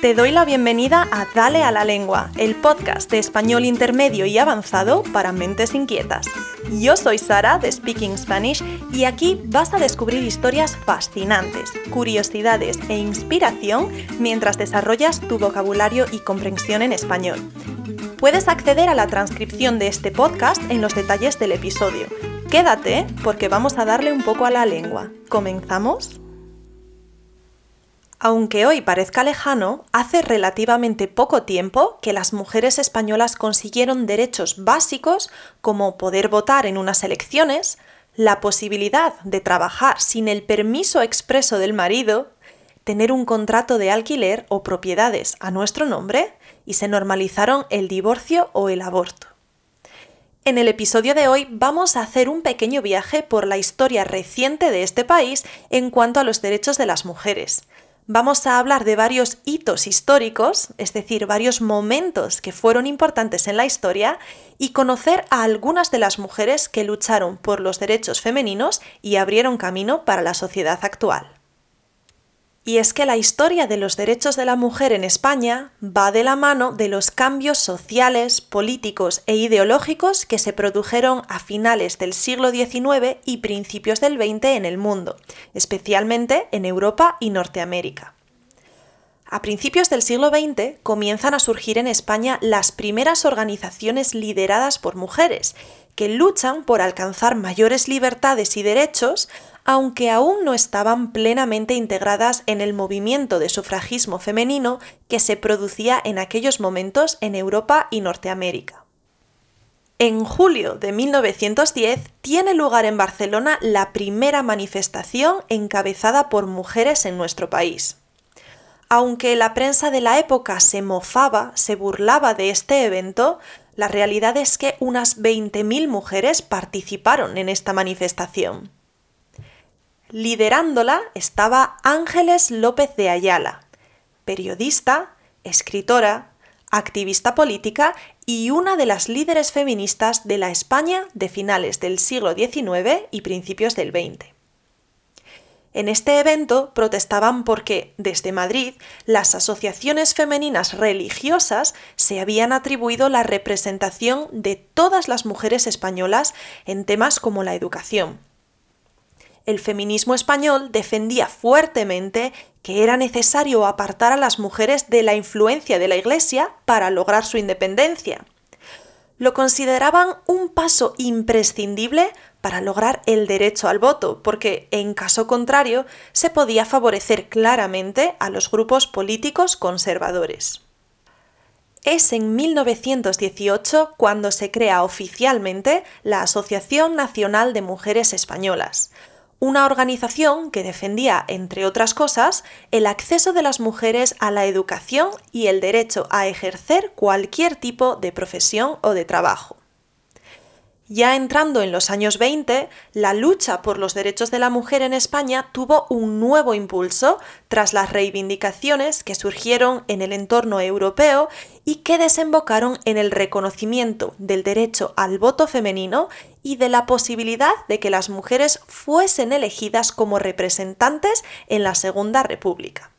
Te doy la bienvenida a Dale a la Lengua, el podcast de español intermedio y avanzado para mentes inquietas. Yo soy Sara de Speaking Spanish y aquí vas a descubrir historias fascinantes, curiosidades e inspiración mientras desarrollas tu vocabulario y comprensión en español. Puedes acceder a la transcripción de este podcast en los detalles del episodio. Quédate porque vamos a darle un poco a la lengua. ¿Comenzamos? Aunque hoy parezca lejano, hace relativamente poco tiempo que las mujeres españolas consiguieron derechos básicos como poder votar en unas elecciones, la posibilidad de trabajar sin el permiso expreso del marido, tener un contrato de alquiler o propiedades a nuestro nombre y se normalizaron el divorcio o el aborto. En el episodio de hoy vamos a hacer un pequeño viaje por la historia reciente de este país en cuanto a los derechos de las mujeres vamos a hablar de varios hitos históricos, es decir, varios momentos que fueron importantes en la historia, y conocer a algunas de las mujeres que lucharon por los derechos femeninos y abrieron camino para la sociedad actual. Y es que la historia de los derechos de la mujer en España va de la mano de los cambios sociales, políticos e ideológicos que se produjeron a finales del siglo XIX y principios del XX en el mundo, especialmente en Europa y Norteamérica. A principios del siglo XX comienzan a surgir en España las primeras organizaciones lideradas por mujeres, que luchan por alcanzar mayores libertades y derechos, aunque aún no estaban plenamente integradas en el movimiento de sufragismo femenino que se producía en aquellos momentos en Europa y Norteamérica. En julio de 1910 tiene lugar en Barcelona la primera manifestación encabezada por mujeres en nuestro país. Aunque la prensa de la época se mofaba, se burlaba de este evento, la realidad es que unas 20.000 mujeres participaron en esta manifestación. Liderándola estaba Ángeles López de Ayala, periodista, escritora, activista política y una de las líderes feministas de la España de finales del siglo XIX y principios del XX. En este evento protestaban porque, desde Madrid, las asociaciones femeninas religiosas se habían atribuido la representación de todas las mujeres españolas en temas como la educación, el feminismo español defendía fuertemente que era necesario apartar a las mujeres de la influencia de la Iglesia para lograr su independencia. Lo consideraban un paso imprescindible para lograr el derecho al voto, porque en caso contrario se podía favorecer claramente a los grupos políticos conservadores. Es en 1918 cuando se crea oficialmente la Asociación Nacional de Mujeres Españolas, una organización que defendía, entre otras cosas, el acceso de las mujeres a la educación y el derecho a ejercer cualquier tipo de profesión o de trabajo. Ya entrando en los años 20, la lucha por los derechos de la mujer en España tuvo un nuevo impulso tras las reivindicaciones que surgieron en el entorno europeo y que desembocaron en el reconocimiento del derecho al voto femenino y de la posibilidad de que las mujeres fuesen elegidas como representantes en la Segunda República.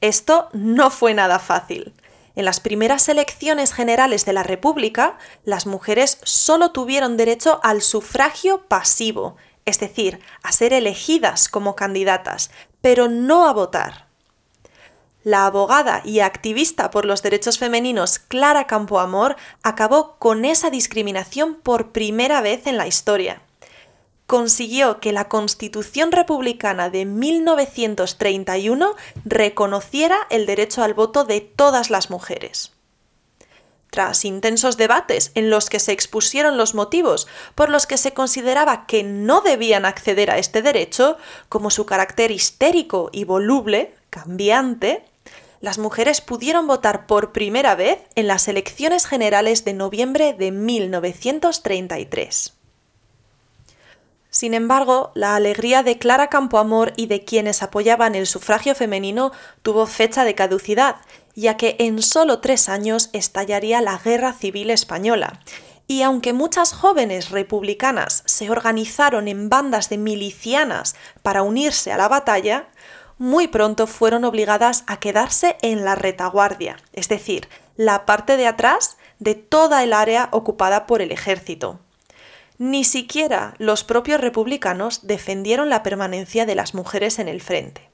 Esto no fue nada fácil. En las primeras elecciones generales de la República, las mujeres solo tuvieron derecho al sufragio pasivo, es decir, a ser elegidas como candidatas, pero no a votar. La abogada y activista por los derechos femeninos Clara Campoamor acabó con esa discriminación por primera vez en la historia consiguió que la Constitución republicana de 1931 reconociera el derecho al voto de todas las mujeres. Tras intensos debates en los que se expusieron los motivos por los que se consideraba que no debían acceder a este derecho, como su carácter histérico y voluble, cambiante, las mujeres pudieron votar por primera vez en las elecciones generales de noviembre de 1933. Sin embargo, la alegría de Clara Campoamor y de quienes apoyaban el sufragio femenino tuvo fecha de caducidad, ya que en solo tres años estallaría la Guerra Civil Española. Y aunque muchas jóvenes republicanas se organizaron en bandas de milicianas para unirse a la batalla, muy pronto fueron obligadas a quedarse en la retaguardia, es decir, la parte de atrás de toda el área ocupada por el ejército. Ni siquiera los propios republicanos defendieron la permanencia de las mujeres en el frente.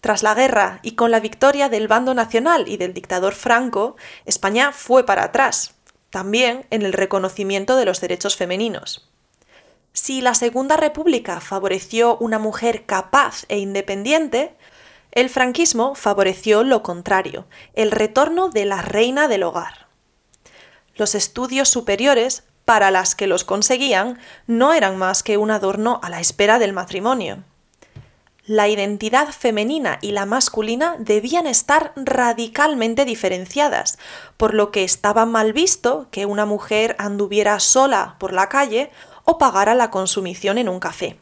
Tras la guerra y con la victoria del bando nacional y del dictador Franco, España fue para atrás, también en el reconocimiento de los derechos femeninos. Si la Segunda República favoreció una mujer capaz e independiente, el franquismo favoreció lo contrario, el retorno de la reina del hogar. Los estudios superiores, para las que los conseguían, no eran más que un adorno a la espera del matrimonio. La identidad femenina y la masculina debían estar radicalmente diferenciadas, por lo que estaba mal visto que una mujer anduviera sola por la calle o pagara la consumición en un café.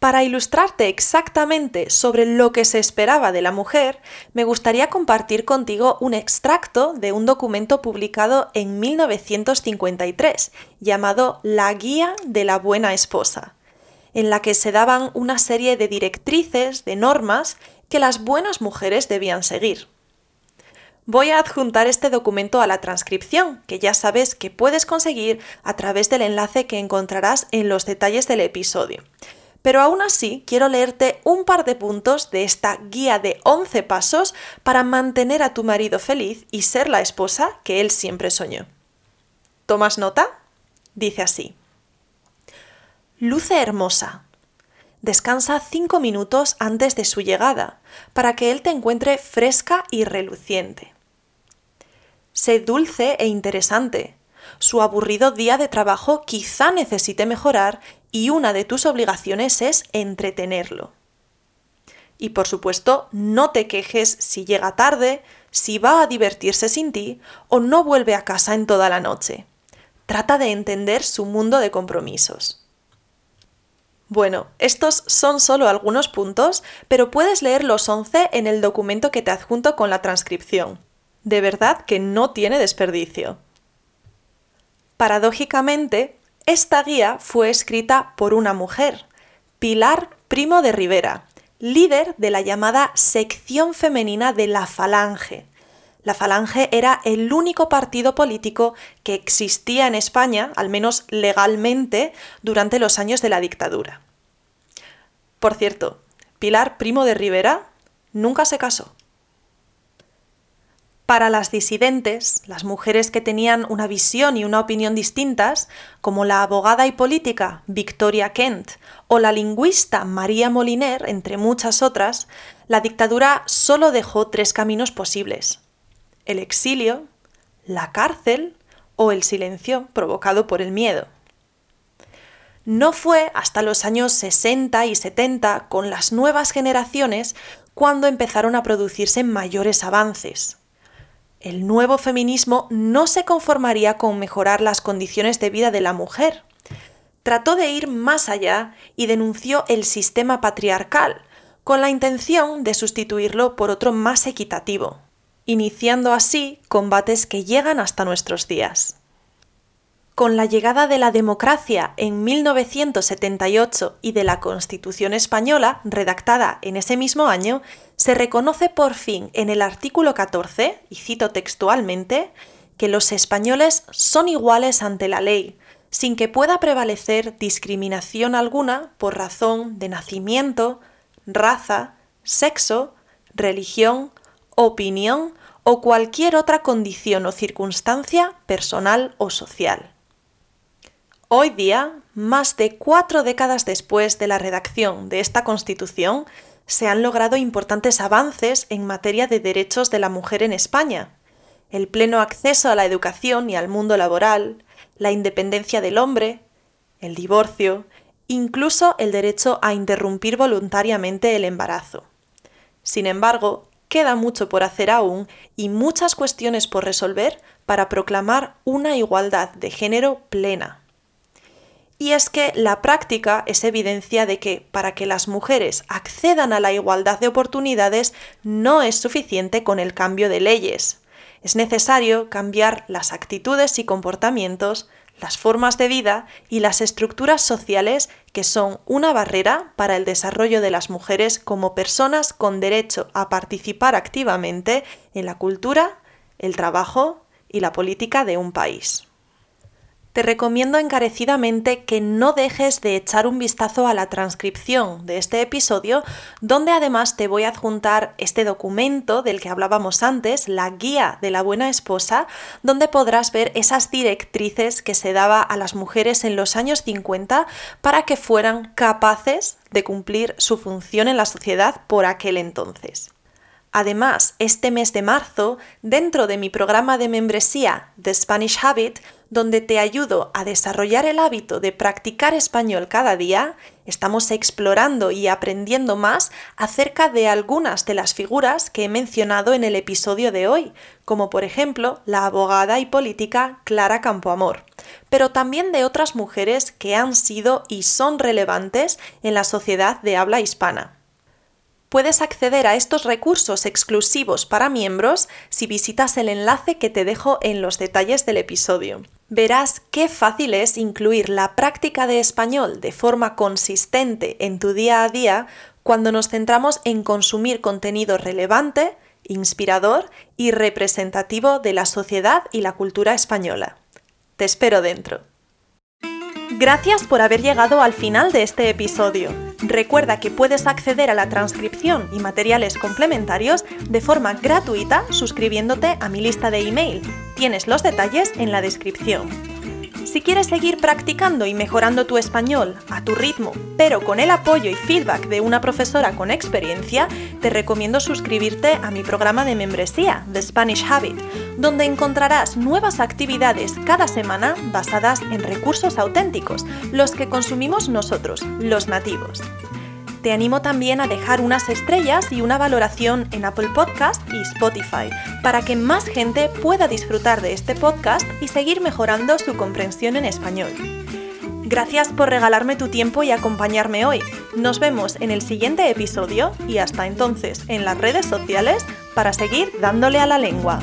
Para ilustrarte exactamente sobre lo que se esperaba de la mujer, me gustaría compartir contigo un extracto de un documento publicado en 1953 llamado La Guía de la Buena Esposa, en la que se daban una serie de directrices, de normas, que las buenas mujeres debían seguir. Voy a adjuntar este documento a la transcripción, que ya sabes que puedes conseguir a través del enlace que encontrarás en los detalles del episodio. Pero aún así quiero leerte un par de puntos de esta guía de 11 pasos para mantener a tu marido feliz y ser la esposa que él siempre soñó. ¿Tomas nota? Dice así. Luce hermosa. Descansa cinco minutos antes de su llegada, para que él te encuentre fresca y reluciente. Sé dulce e interesante. Su aburrido día de trabajo quizá necesite mejorar y una de tus obligaciones es entretenerlo. Y por supuesto, no te quejes si llega tarde, si va a divertirse sin ti o no vuelve a casa en toda la noche. Trata de entender su mundo de compromisos. Bueno, estos son solo algunos puntos, pero puedes leer los 11 en el documento que te adjunto con la transcripción. De verdad que no tiene desperdicio. Paradójicamente, esta guía fue escrita por una mujer, Pilar Primo de Rivera, líder de la llamada sección femenina de la Falange. La Falange era el único partido político que existía en España, al menos legalmente, durante los años de la dictadura. Por cierto, Pilar Primo de Rivera nunca se casó. Para las disidentes, las mujeres que tenían una visión y una opinión distintas, como la abogada y política Victoria Kent o la lingüista María Moliner, entre muchas otras, la dictadura solo dejó tres caminos posibles. El exilio, la cárcel o el silencio provocado por el miedo. No fue hasta los años 60 y 70, con las nuevas generaciones, cuando empezaron a producirse mayores avances el nuevo feminismo no se conformaría con mejorar las condiciones de vida de la mujer. Trató de ir más allá y denunció el sistema patriarcal, con la intención de sustituirlo por otro más equitativo, iniciando así combates que llegan hasta nuestros días. Con la llegada de la democracia en 1978 y de la Constitución española, redactada en ese mismo año, se reconoce por fin en el artículo 14, y cito textualmente, que los españoles son iguales ante la ley, sin que pueda prevalecer discriminación alguna por razón de nacimiento, raza, sexo, religión, opinión o cualquier otra condición o circunstancia personal o social. Hoy día, más de cuatro décadas después de la redacción de esta Constitución, se han logrado importantes avances en materia de derechos de la mujer en España. El pleno acceso a la educación y al mundo laboral, la independencia del hombre, el divorcio, incluso el derecho a interrumpir voluntariamente el embarazo. Sin embargo, queda mucho por hacer aún y muchas cuestiones por resolver para proclamar una igualdad de género plena. Y es que la práctica es evidencia de que para que las mujeres accedan a la igualdad de oportunidades no es suficiente con el cambio de leyes. Es necesario cambiar las actitudes y comportamientos, las formas de vida y las estructuras sociales que son una barrera para el desarrollo de las mujeres como personas con derecho a participar activamente en la cultura, el trabajo y la política de un país te recomiendo encarecidamente que no dejes de echar un vistazo a la transcripción de este episodio, donde además te voy a adjuntar este documento del que hablábamos antes, la guía de la buena esposa, donde podrás ver esas directrices que se daba a las mujeres en los años 50 para que fueran capaces de cumplir su función en la sociedad por aquel entonces. Además, este mes de marzo, dentro de mi programa de membresía The Spanish Habit, donde te ayudo a desarrollar el hábito de practicar español cada día, estamos explorando y aprendiendo más acerca de algunas de las figuras que he mencionado en el episodio de hoy, como por ejemplo la abogada y política Clara Campoamor, pero también de otras mujeres que han sido y son relevantes en la sociedad de habla hispana. Puedes acceder a estos recursos exclusivos para miembros si visitas el enlace que te dejo en los detalles del episodio. Verás qué fácil es incluir la práctica de español de forma consistente en tu día a día cuando nos centramos en consumir contenido relevante, inspirador y representativo de la sociedad y la cultura española. Te espero dentro. Gracias por haber llegado al final de este episodio. Recuerda que puedes acceder a la transcripción y materiales complementarios de forma gratuita suscribiéndote a mi lista de email. Tienes los detalles en la descripción. Si quieres seguir practicando y mejorando tu español a tu ritmo, pero con el apoyo y feedback de una profesora con experiencia, te recomiendo suscribirte a mi programa de membresía, The Spanish Habit, donde encontrarás nuevas actividades cada semana basadas en recursos auténticos, los que consumimos nosotros, los nativos te animo también a dejar unas estrellas y una valoración en Apple Podcast y Spotify para que más gente pueda disfrutar de este podcast y seguir mejorando su comprensión en español. Gracias por regalarme tu tiempo y acompañarme hoy. Nos vemos en el siguiente episodio y hasta entonces en las redes sociales para seguir dándole a la lengua.